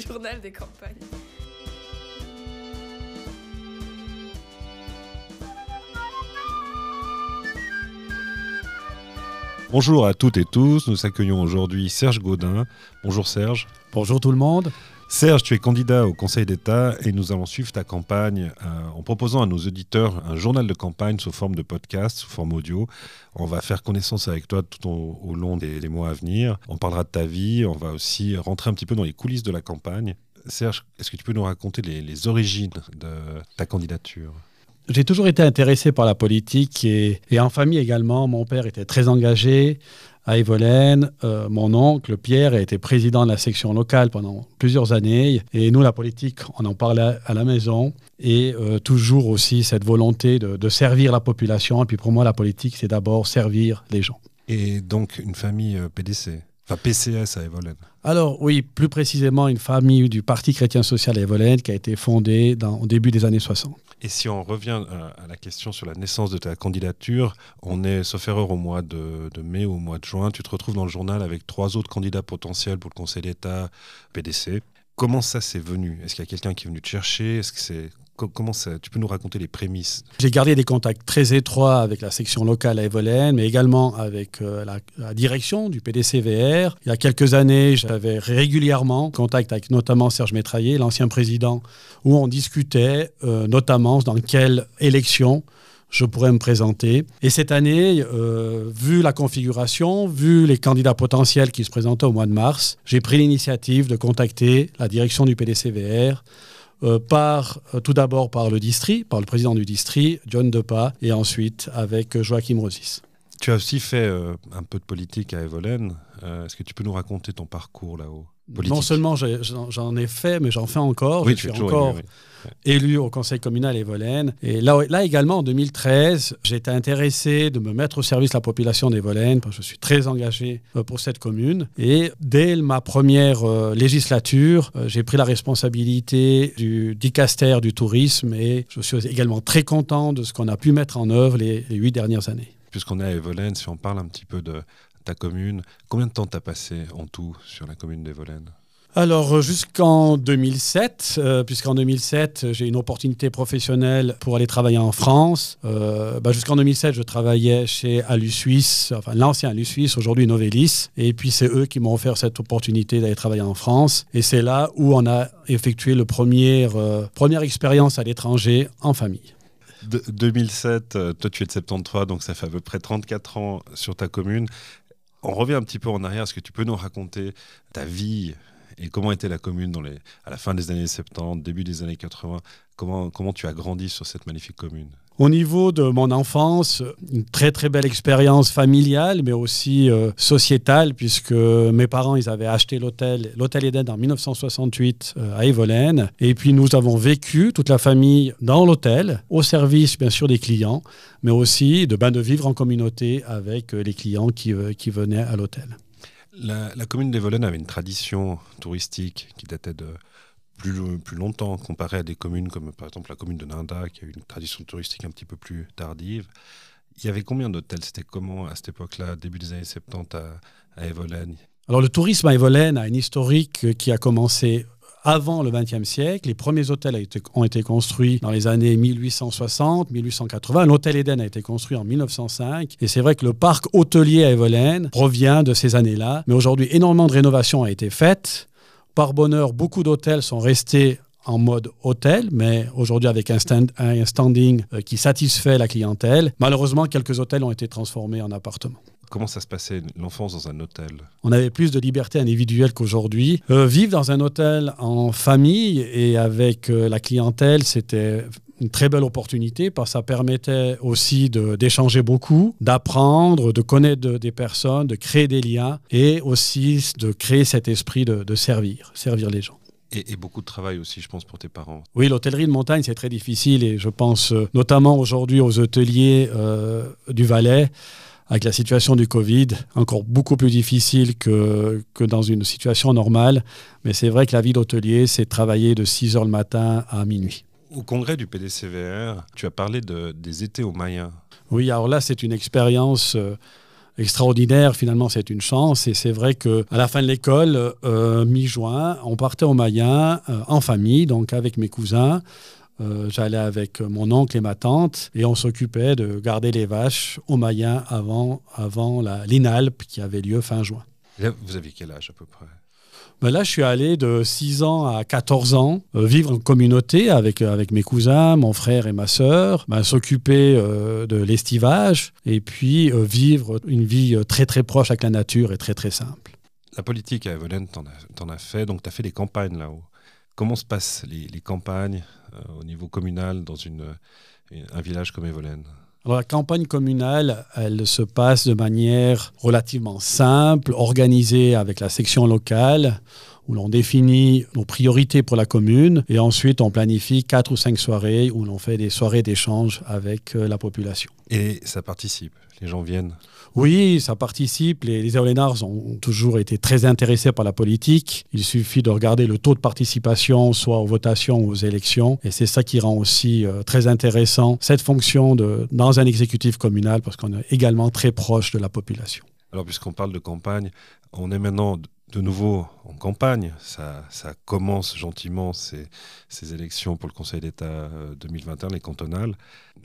Journal des campagnes. Bonjour à toutes et tous, nous accueillons aujourd'hui Serge Gaudin. Bonjour Serge. Bonjour tout le monde. Serge, tu es candidat au Conseil d'État et nous allons suivre ta campagne euh, en proposant à nos auditeurs un journal de campagne sous forme de podcast, sous forme audio. On va faire connaissance avec toi tout au, long des, mois à venir. On parlera de ta vie, on va aussi rentrer un petit peu dans les coulisses de la campagne. Serge, est-ce que tu peux nous raconter les origines de ta candidature? J'ai toujours été intéressé par la politique et, en famille également. Mon père était très engagé à Evolène. Euh, mon oncle, Pierre, a été président de la section locale pendant plusieurs années. Et nous, la politique, on en parlait à la maison. Et euh, toujours aussi cette volonté de, servir la population. Et puis pour moi, la politique, c'est d'abord servir les gens. Et donc une famille euh, PDC Enfin, PCS à Evolène. Alors oui, plus précisément une famille du Parti chrétien social à Evolène qui a été fondée dans, au début des années 60. Et si on revient à, la question sur la naissance de ta candidature, on est, sauf erreur, au mois de, de mai ou au mois de juin, tu te retrouves dans le journal avec trois autres candidats potentiels pour le Conseil d'État PDC. Comment ça s'est venu? Est-ce qu'il y a quelqu'un qui est venu te chercher? Est-ce que c'est Comment ça, tu peux nous raconter les prémices? J'ai gardé des contacts très étroits avec la section locale à Evolène, mais également avec euh, la, direction du PDCVR. Il y a quelques années, j'avais régulièrement contact avec notamment Serge Métraillé, l'ancien président, où on discutait euh, notamment dans quelle élection je pourrais me présenter. Et cette année, euh, vu la configuration, vu les candidats potentiels qui se présentaient au mois de mars, j'ai pris l'initiative de contacter la direction du PDCVR euh, par, euh, tout d'abord par le district, par le président du district, John Depa, et ensuite avec Joachim Rosis. Tu as aussi fait euh, un peu de politique à Evolène. Est-ce que tu peux nous raconter ton parcours là-haut? Non seulement j'en ai fait, mais j'en fais encore. Oui, je suis encore élu au conseil communal Evolène. Et là, là également, en 2013, j'ai été intéressé de me mettre au service de la population d'Evolène, parce que je suis très engagé euh, pour cette commune. Et dès ma première euh, législature, euh, j'ai pris la responsabilité du dicaster du tourisme et je suis également très content de ce qu'on a pu mettre en œuvre les, huit dernières années. Puisqu'on est à Evolène, si on parle un petit peu de ta commune, combien de temps t'as passé en tout sur la commune d'Evolène alors euh, jusqu'en 2007, euh, puisqu'en 2007 j'ai une opportunité professionnelle pour aller travailler en France. Euh, bah, jusqu'en 2007 je travaillais chez Alu Suisse, enfin l'ancien Alu Suisse, aujourd'hui Novelis. Et puis c'est eux qui m'ont offert cette opportunité d'aller travailler en France. Et c'est là où on a effectué le premier, première expérience à l'étranger en famille. De 2007, toi tu es de 73, donc ça fait à peu près 34 ans sur ta commune. On revient un petit peu en arrière, est-ce que tu peux nous raconter ta vie et comment était la commune à la fin des années 70, début des années 80 comment, tu as grandi sur cette magnifique commune? Au niveau de mon enfance, une très très belle expérience familiale, mais aussi euh, sociétale, puisque mes parents ils avaient acheté l'hôtel, l'hôtel Eden en 1968 euh, à Evolène, et puis nous avons vécu toute la famille dans l'hôtel, au service bien sûr des clients, mais aussi de bain de vivre en communauté avec euh, les clients qui venaient à l'hôtel. La, commune d'Evolène avait une tradition touristique qui datait de plus, longtemps comparée à des communes comme par exemple la commune de Ninda qui a eu une tradition touristique un petit peu plus tardive. Il y avait combien d'hôtels? C'était comment à cette époque-là, début des années 70 à, à Evolène Alors le tourisme à Evolène a une historique qui a commencé avant le XXe siècle. Les premiers hôtels ont été construits dans les années 1860, 1880. L'hôtel Eden a été construit en 1905. Et c'est vrai que le parc hôtelier à Evolène provient de ces années-là. Mais aujourd'hui, énormément de rénovations ont été faites. Par bonheur, beaucoup d'hôtels sont restés en mode hôtel, mais aujourd'hui avec un, un standing euh, qui satisfait la clientèle. Malheureusement, quelques hôtels ont été transformés en appartements. Comment ça se passait l'enfance dans un hôtel? On avait plus de liberté individuelle qu'aujourd'hui. Euh, vivre dans un hôtel en famille et avec euh, la clientèle, c'était une très belle opportunité parce que ça permettait aussi d'échanger beaucoup, d'apprendre, de connaître des personnes, de créer des liens et aussi de créer cet esprit de, servir, servir les gens. Et, beaucoup de travail aussi, je pense, pour tes parents. Oui, l'hôtellerie de montagne, c'est très difficile et je pense euh, notamment aujourd'hui aux hôteliers du Valais avec la situation du Covid, encore beaucoup plus difficile que, que dans une situation normale. Mais c'est vrai que la vie d'hôtelier, c'est travailler de 6 heures le matin à minuit. Au congrès du PDCVR, tu as parlé de, des étés au Maya. Oui, alors là, c'est une expérience euh, extraordinaire. Finalement, c'est une chance. Et c'est vrai qu'à la fin de l'école, euh, mi-juin, on partait au Mayen euh, en famille, donc avec mes cousins. Euh, j'allais avec mon oncle et ma tante et on s'occupait de garder les vaches au Mayen avant, avant l'INALP qui avait lieu fin juin. vous aviez quel âge à peu près? Ben là, je suis allé de 6 ans à 14 ans euh, vivre en communauté avec, euh, avec mes cousins, mon frère et ma sœur, ben, s'occuper de l'estivage et puis vivre une vie très très proche avec la nature et très très simple. La politique à Evelyn, tu en, as fait, donc tu as fait des campagnes là-haut. Comment se passent les, campagnes euh, au niveau communal dans un village comme Evolène alors, la campagne communale, elle se passe de manière relativement simple, organisée avec la section locale, où l'on définit nos priorités pour la commune, et ensuite on planifie quatre ou cinq soirées où l'on fait des soirées d'échange avec euh, la population. Et ça participe, les gens viennent? Oui, ça participe. Les, les ont toujours été très intéressés par la politique. Il suffit de regarder le taux de participation, soit aux votations ou aux élections. Et c'est ça qui rend aussi euh, très intéressant cette fonction de, dans un exécutif communal, parce qu'on est également très proche de la population. Alors, puisqu'on parle de campagne, on est maintenant de nouveau en campagne. Ça, commence gentiment ces, ces, élections pour le Conseil d'État 2021, euh, les cantonales.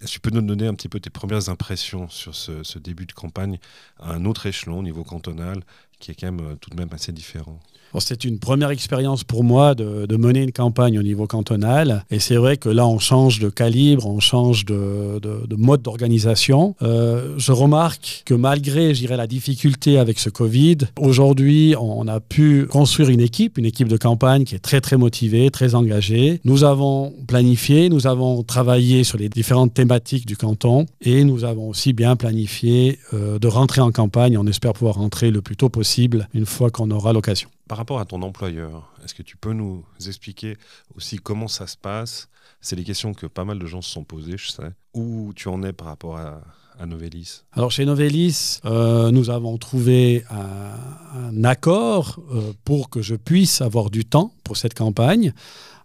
Est-ce que tu peux nous donner un petit peu tes premières impressions sur ce, ce début de campagne à un autre échelon au niveau cantonal qui est quand même euh, tout de même assez différent? C'est une première expérience pour moi de, mener une campagne au niveau cantonal. Et c'est vrai que là, on change de calibre, on change de, mode d'organisation. Euh, je remarque que malgré, je dirais, la difficulté avec ce Covid, aujourd'hui, on a pu construire une équipe, une équipe de campagne qui est très, très motivée, très engagée. Nous avons planifié, nous avons travaillé sur les différentes thématiques du canton et nous avons aussi bien planifié euh, de rentrer en campagne. On espère pouvoir rentrer le plus tôt possible une fois qu'on aura l'occasion. Par rapport à ton employeur, est-ce que tu peux nous expliquer aussi comment ça se passe? C'est des questions que pas mal de gens se sont posées, je sais. Où tu en es par rapport à, Novelis? Alors chez Novelis, euh, nous avons trouvé un, accord euh, pour que je puisse avoir du temps pour cette campagne.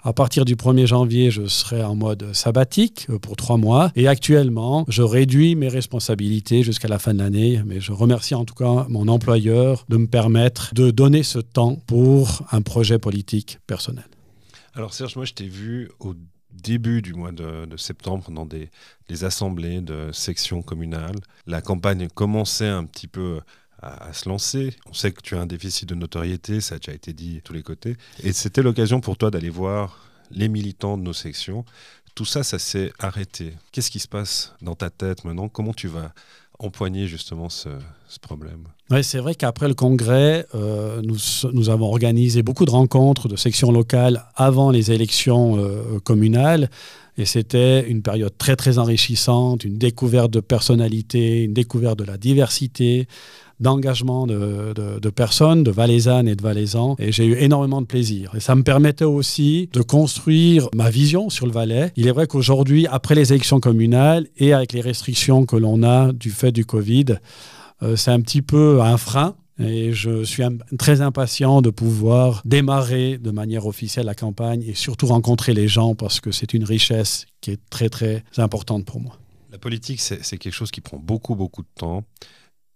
À partir du 1er janvier, je serai en mode sabbatique euh, pour trois mois. Et actuellement, je réduis mes responsabilités jusqu'à la fin de l'année. Mais je remercie en tout cas mon employeur de me permettre de donner ce temps pour un projet politique personnel. Alors Serge, moi je t'ai vu au début du mois de, septembre dans des, assemblées de sections communales. La campagne commençait un petit peu à, se lancer. On sait que tu as un déficit de notoriété, ça a déjà été dit de tous les côtés. Et c'était l'occasion pour toi d'aller voir les militants de nos sections. Tout ça, ça s'est arrêté. Qu'est-ce qui se passe dans ta tête maintenant? Comment tu vas empoigner justement ce, problème? Oui, c'est vrai qu'après le congrès, euh, nous, avons organisé beaucoup de rencontres de sections locales avant les élections euh, communales. Et c'était une période très, très enrichissante, une découverte de personnalité, une découverte de la diversité, d'engagement de, personnes, de Valaisannes et de Valaisans. Et j'ai eu énormément de plaisir. Et ça me permettait aussi de construire ma vision sur le Valais. Il est vrai qu'aujourd'hui, après les élections communales et avec les restrictions que l'on a du fait du Covid, euh, c'est un petit peu un frein. Et je suis très impatient de pouvoir démarrer de manière officielle la campagne et surtout rencontrer les gens parce que c'est une richesse qui est très très importante pour moi. La politique, c'est quelque chose qui prend beaucoup beaucoup de temps.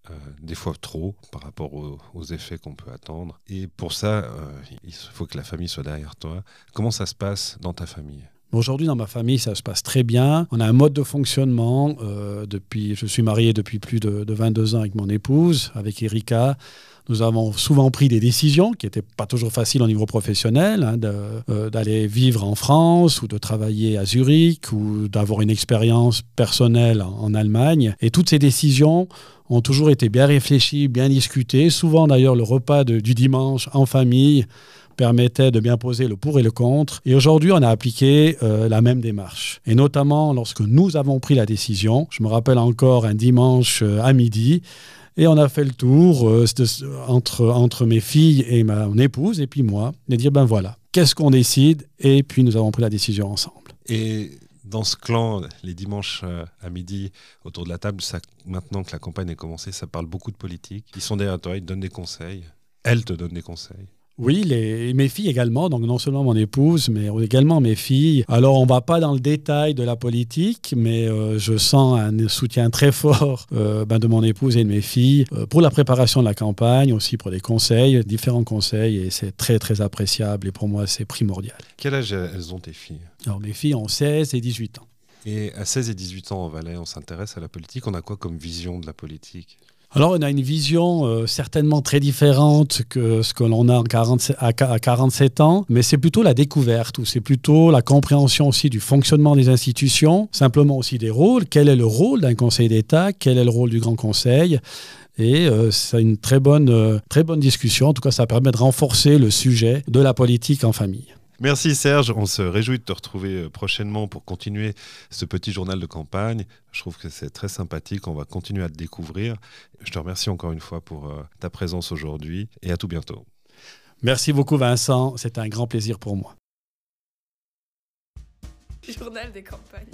Euh, des fois trop par rapport aux, effets qu'on peut attendre. Et pour ça, euh, il faut que la famille soit derrière toi. Comment ça se passe dans ta famille? Aujourd'hui, dans ma famille, ça se passe très bien. On a un mode de fonctionnement. Euh, depuis, je suis marié depuis plus de, 22 ans avec mon épouse, avec Erika. Nous avons souvent pris des décisions qui n'étaient pas toujours faciles au niveau professionnel, hein, d'aller vivre en France ou de travailler à Zurich ou d'avoir une expérience personnelle en Allemagne. Et toutes ces décisions ont toujours été bien réfléchis, bien discutés. Souvent d'ailleurs le repas du dimanche en famille permettait de bien poser le pour et le contre. Et aujourd'hui, on a appliqué euh, la même démarche. Et notamment lorsque nous avons pris la décision, je me rappelle encore un dimanche euh, à midi, et on a fait le tour euh, entre, entre mes filles et ma, mon épouse, et puis moi, de dire, ben voilà, qu'est-ce qu'on décide? Et puis nous avons pris la décision ensemble. Et dans ce clan, les dimanches à midi, autour de la table, maintenant que la campagne est commencée, ça parle beaucoup de politique. Ils sont derrière toi, ils te donnent des conseils. Elle te donne des conseils. Oui, les, mes filles également, donc non seulement mon épouse, mais également mes filles. Alors on ne va pas dans le détail de la politique, mais euh, je sens un soutien très fort euh, ben, de mon épouse et de mes filles euh, pour la préparation de la campagne, aussi pour des conseils, différents conseils, et c'est très très appréciable et pour moi c'est primordial. Quel âge elles ont tes filles? Alors mes filles ont 16 et 18 ans. Et à 16 et 18 ans en Valais, on s'intéresse à la politique. On a quoi comme vision de la politique? Alors, on a une vision euh, certainement très différente que ce que l'on a à, 47 ans, mais c'est plutôt la découverte ou c'est plutôt la compréhension aussi du fonctionnement des institutions, simplement aussi des rôles. Quel est le rôle d'un conseil d'État? Quel est le rôle du Grand Conseil? Et euh, c'est une très bonne, euh, très bonne discussion. En tout cas, ça permet de renforcer le sujet de la politique en famille. Merci Serge, on se réjouit de te retrouver euh, prochainement pour continuer ce petit journal de campagne. Je trouve que c'est très sympathique, on va continuer à te découvrir. Je te remercie encore une fois pour euh, ta présence aujourd'hui et à tout bientôt. Merci beaucoup Vincent, c'est un grand plaisir pour moi. Journal des campagnes.